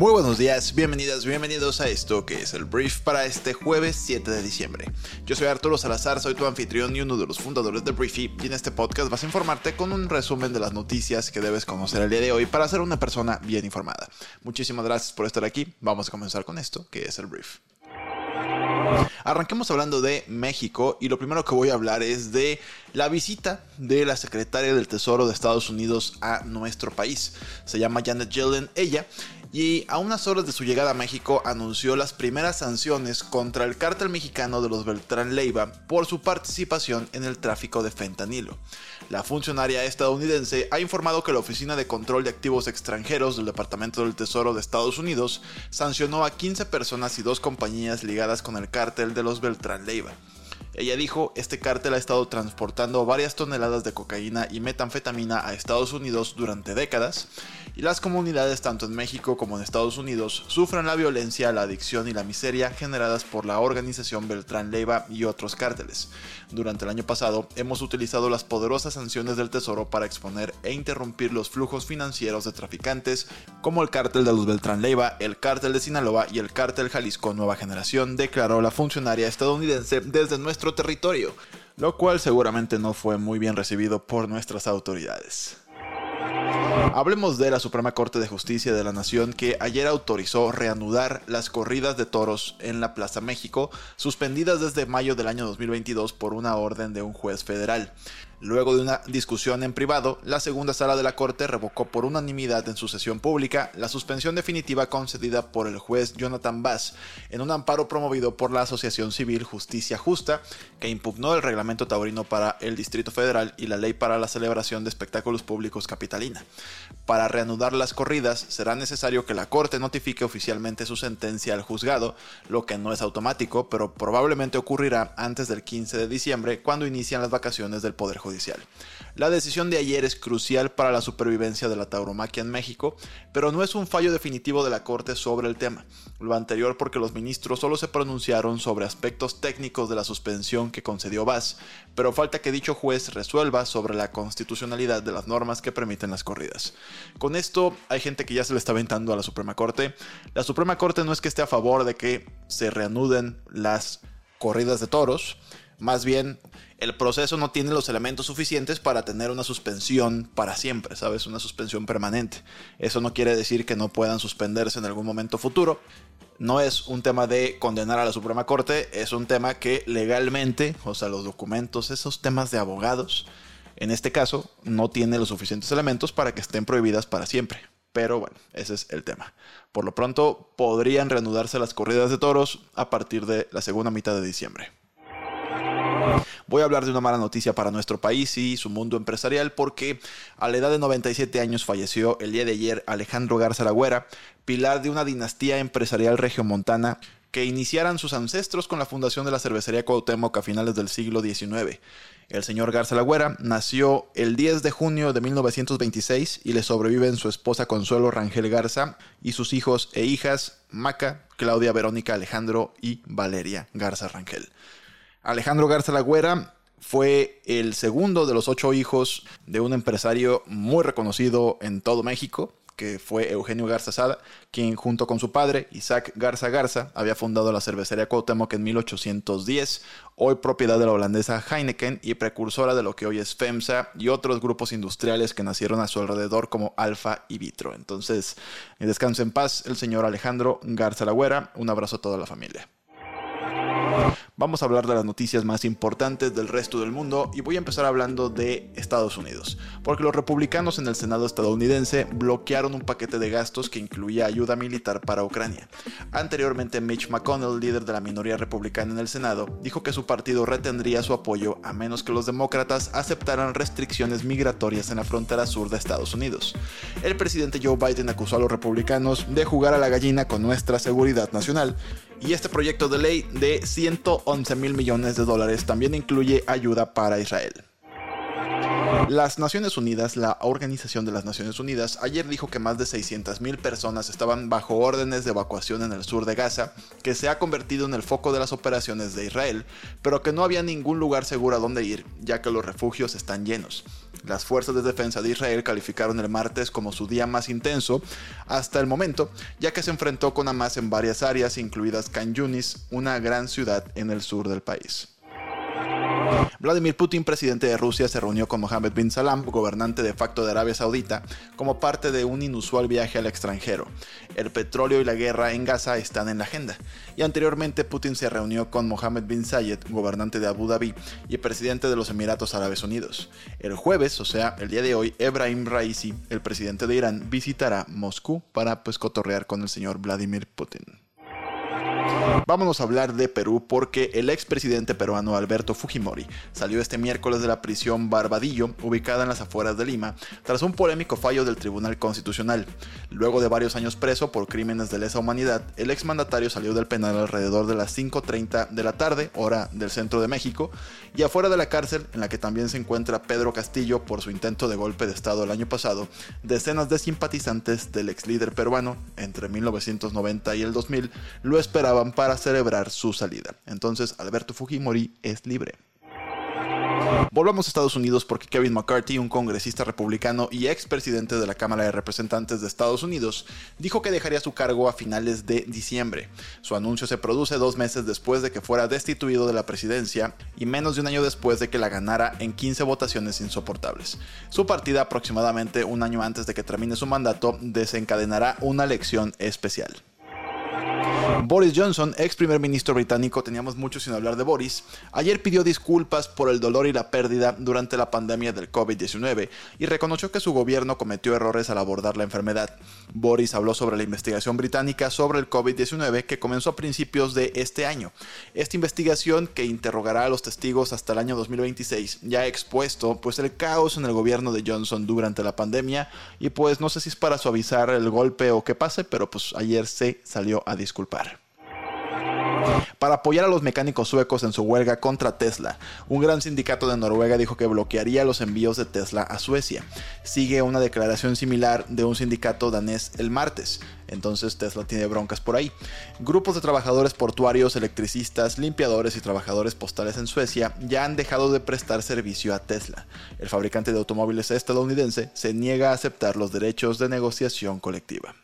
Muy buenos días, bienvenidas, bienvenidos a esto que es el brief para este jueves 7 de diciembre. Yo soy Arturo Salazar, soy tu anfitrión y uno de los fundadores de Briefy y en este podcast vas a informarte con un resumen de las noticias que debes conocer el día de hoy para ser una persona bien informada. Muchísimas gracias por estar aquí, vamos a comenzar con esto que es el brief. Arranquemos hablando de México y lo primero que voy a hablar es de la visita de la secretaria del Tesoro de Estados Unidos a nuestro país. Se llama Janet Yellen, ella, y a unas horas de su llegada a México anunció las primeras sanciones contra el cártel mexicano de los Beltrán Leiva por su participación en el tráfico de fentanilo. La funcionaria estadounidense ha informado que la Oficina de Control de Activos Extranjeros del Departamento del Tesoro de Estados Unidos sancionó a 15 personas y dos compañías ligadas con el cártel de los Beltrán Leiva. Ella dijo, este cártel ha estado transportando varias toneladas de cocaína y metanfetamina a Estados Unidos durante décadas y las comunidades tanto en México como en Estados Unidos sufren la violencia, la adicción y la miseria generadas por la organización Beltrán Leiva y otros cárteles. Durante el año pasado hemos utilizado las poderosas sanciones del Tesoro para exponer e interrumpir los flujos financieros de traficantes como el cártel de los Beltrán Leiva, el cártel de Sinaloa y el cártel Jalisco Nueva Generación, declaró la funcionaria estadounidense desde nuestro territorio, lo cual seguramente no fue muy bien recibido por nuestras autoridades. Hablemos de la Suprema Corte de Justicia de la Nación que ayer autorizó reanudar las corridas de toros en la Plaza México, suspendidas desde mayo del año 2022 por una orden de un juez federal. Luego de una discusión en privado, la segunda sala de la Corte revocó por unanimidad en su sesión pública la suspensión definitiva concedida por el juez Jonathan Bass en un amparo promovido por la Asociación Civil Justicia Justa, que impugnó el reglamento taurino para el Distrito Federal y la ley para la celebración de espectáculos públicos capitalina. Para reanudar las corridas será necesario que la Corte notifique oficialmente su sentencia al juzgado, lo que no es automático, pero probablemente ocurrirá antes del 15 de diciembre, cuando inician las vacaciones del Poder Judicial. La decisión de ayer es crucial para la supervivencia de la tauromaquia en México, pero no es un fallo definitivo de la Corte sobre el tema. Lo anterior porque los ministros solo se pronunciaron sobre aspectos técnicos de la suspensión que concedió Vaz, pero falta que dicho juez resuelva sobre la constitucionalidad de las normas que permiten las corridas. Con esto hay gente que ya se le está aventando a la Suprema Corte. La Suprema Corte no es que esté a favor de que se reanuden las corridas de toros, más bien el proceso no tiene los elementos suficientes para tener una suspensión para siempre, ¿sabes? Una suspensión permanente. Eso no quiere decir que no puedan suspenderse en algún momento futuro. No es un tema de condenar a la Suprema Corte, es un tema que legalmente, o sea, los documentos, esos temas de abogados, en este caso, no tiene los suficientes elementos para que estén prohibidas para siempre. Pero bueno, ese es el tema. Por lo pronto, podrían reanudarse las corridas de toros a partir de la segunda mitad de diciembre. Voy a hablar de una mala noticia para nuestro país y su mundo empresarial porque a la edad de 97 años falleció el día de ayer Alejandro Garza Lagüera, pilar de una dinastía empresarial regiomontana que iniciaran sus ancestros con la fundación de la cervecería Cuauhtémoc a finales del siglo XIX. El señor Garza Lagüera nació el 10 de junio de 1926 y le sobreviven su esposa Consuelo Rangel Garza y sus hijos e hijas Maca, Claudia Verónica Alejandro y Valeria Garza Rangel. Alejandro Garza Lagüera fue el segundo de los ocho hijos de un empresario muy reconocido en todo México, que fue Eugenio Garza Sada, quien junto con su padre, Isaac Garza Garza, había fundado la cervecería Cuauhtémoc en 1810, hoy propiedad de la holandesa Heineken y precursora de lo que hoy es FEMSA y otros grupos industriales que nacieron a su alrededor como Alfa y Vitro. Entonces, descanse en paz el señor Alejandro Garza Lagüera. Un abrazo a toda la familia. Vamos a hablar de las noticias más importantes del resto del mundo y voy a empezar hablando de Estados Unidos, porque los republicanos en el Senado estadounidense bloquearon un paquete de gastos que incluía ayuda militar para Ucrania. Anteriormente, Mitch McConnell, líder de la minoría republicana en el Senado, dijo que su partido retendría su apoyo a menos que los demócratas aceptaran restricciones migratorias en la frontera sur de Estados Unidos. El presidente Joe Biden acusó a los republicanos de jugar a la gallina con nuestra seguridad nacional y este proyecto de ley de 111 mil millones de dólares también incluye ayuda para Israel. Las Naciones Unidas, la Organización de las Naciones Unidas, ayer dijo que más de 600.000 personas estaban bajo órdenes de evacuación en el sur de Gaza, que se ha convertido en el foco de las operaciones de Israel, pero que no había ningún lugar seguro a donde ir, ya que los refugios están llenos. Las fuerzas de defensa de Israel calificaron el martes como su día más intenso hasta el momento, ya que se enfrentó con Hamas en varias áreas, incluidas Khan Yunis, una gran ciudad en el sur del país. Vladimir Putin, presidente de Rusia, se reunió con Mohammed bin Salam, gobernante de facto de Arabia Saudita, como parte de un inusual viaje al extranjero. El petróleo y la guerra en Gaza están en la agenda. Y anteriormente Putin se reunió con Mohammed bin Zayed, gobernante de Abu Dhabi y presidente de los Emiratos Árabes Unidos. El jueves, o sea, el día de hoy, Ebrahim Raisi, el presidente de Irán, visitará Moscú para pues cotorrear con el señor Vladimir Putin. Vámonos a hablar de Perú porque el expresidente peruano Alberto Fujimori salió este miércoles de la prisión Barbadillo, ubicada en las afueras de Lima, tras un polémico fallo del Tribunal Constitucional. Luego de varios años preso por crímenes de lesa humanidad, el exmandatario salió del penal alrededor de las 5.30 de la tarde, hora del centro de México, y afuera de la cárcel, en la que también se encuentra Pedro Castillo por su intento de golpe de Estado el año pasado, decenas de simpatizantes del ex líder peruano entre 1990 y el 2000 lo esperaban para celebrar su salida. Entonces Alberto Fujimori es libre. Volvamos a Estados Unidos porque Kevin McCarthy, un congresista republicano y expresidente de la Cámara de Representantes de Estados Unidos, dijo que dejaría su cargo a finales de diciembre. Su anuncio se produce dos meses después de que fuera destituido de la presidencia y menos de un año después de que la ganara en 15 votaciones insoportables. Su partida, aproximadamente un año antes de que termine su mandato, desencadenará una elección especial. Boris Johnson, ex primer ministro británico, teníamos mucho sin hablar de Boris, ayer pidió disculpas por el dolor y la pérdida durante la pandemia del COVID-19 y reconoció que su gobierno cometió errores al abordar la enfermedad. Boris habló sobre la investigación británica sobre el COVID-19 que comenzó a principios de este año. Esta investigación, que interrogará a los testigos hasta el año 2026, ya ha expuesto pues el caos en el gobierno de Johnson durante la pandemia y pues no sé si es para suavizar el golpe o qué pase, pero pues ayer se salió a disculpar para apoyar a los mecánicos suecos en su huelga contra Tesla. Un gran sindicato de Noruega dijo que bloquearía los envíos de Tesla a Suecia. Sigue una declaración similar de un sindicato danés el martes. Entonces Tesla tiene broncas por ahí. Grupos de trabajadores portuarios, electricistas, limpiadores y trabajadores postales en Suecia ya han dejado de prestar servicio a Tesla. El fabricante de automóviles estadounidense se niega a aceptar los derechos de negociación colectiva.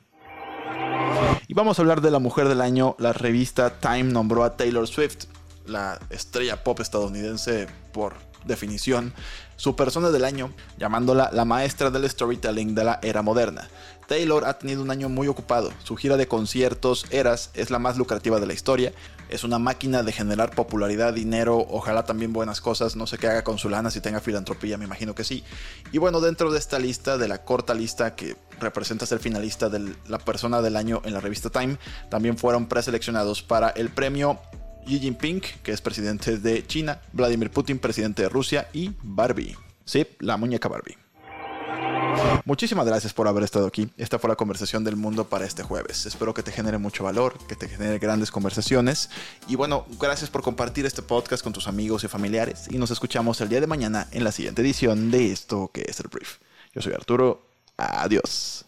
Y vamos a hablar de la mujer del año. La revista Time nombró a Taylor Swift, la estrella pop estadounidense por definición, su persona del año, llamándola la maestra del storytelling de la era moderna. Taylor ha tenido un año muy ocupado. Su gira de conciertos Eras es la más lucrativa de la historia. Es una máquina de generar popularidad, dinero, ojalá también buenas cosas. No sé qué haga con su lana, si tenga filantropía, me imagino que sí. Y bueno, dentro de esta lista, de la corta lista que representa ser finalista de la persona del año en la revista Time, también fueron preseleccionados para el premio Xi Jinping, que es presidente de China, Vladimir Putin, presidente de Rusia, y Barbie. Sí, la muñeca Barbie. Muchísimas gracias por haber estado aquí. Esta fue la conversación del mundo para este jueves. Espero que te genere mucho valor, que te genere grandes conversaciones. Y bueno, gracias por compartir este podcast con tus amigos y familiares. Y nos escuchamos el día de mañana en la siguiente edición de esto que es el brief. Yo soy Arturo. Adiós.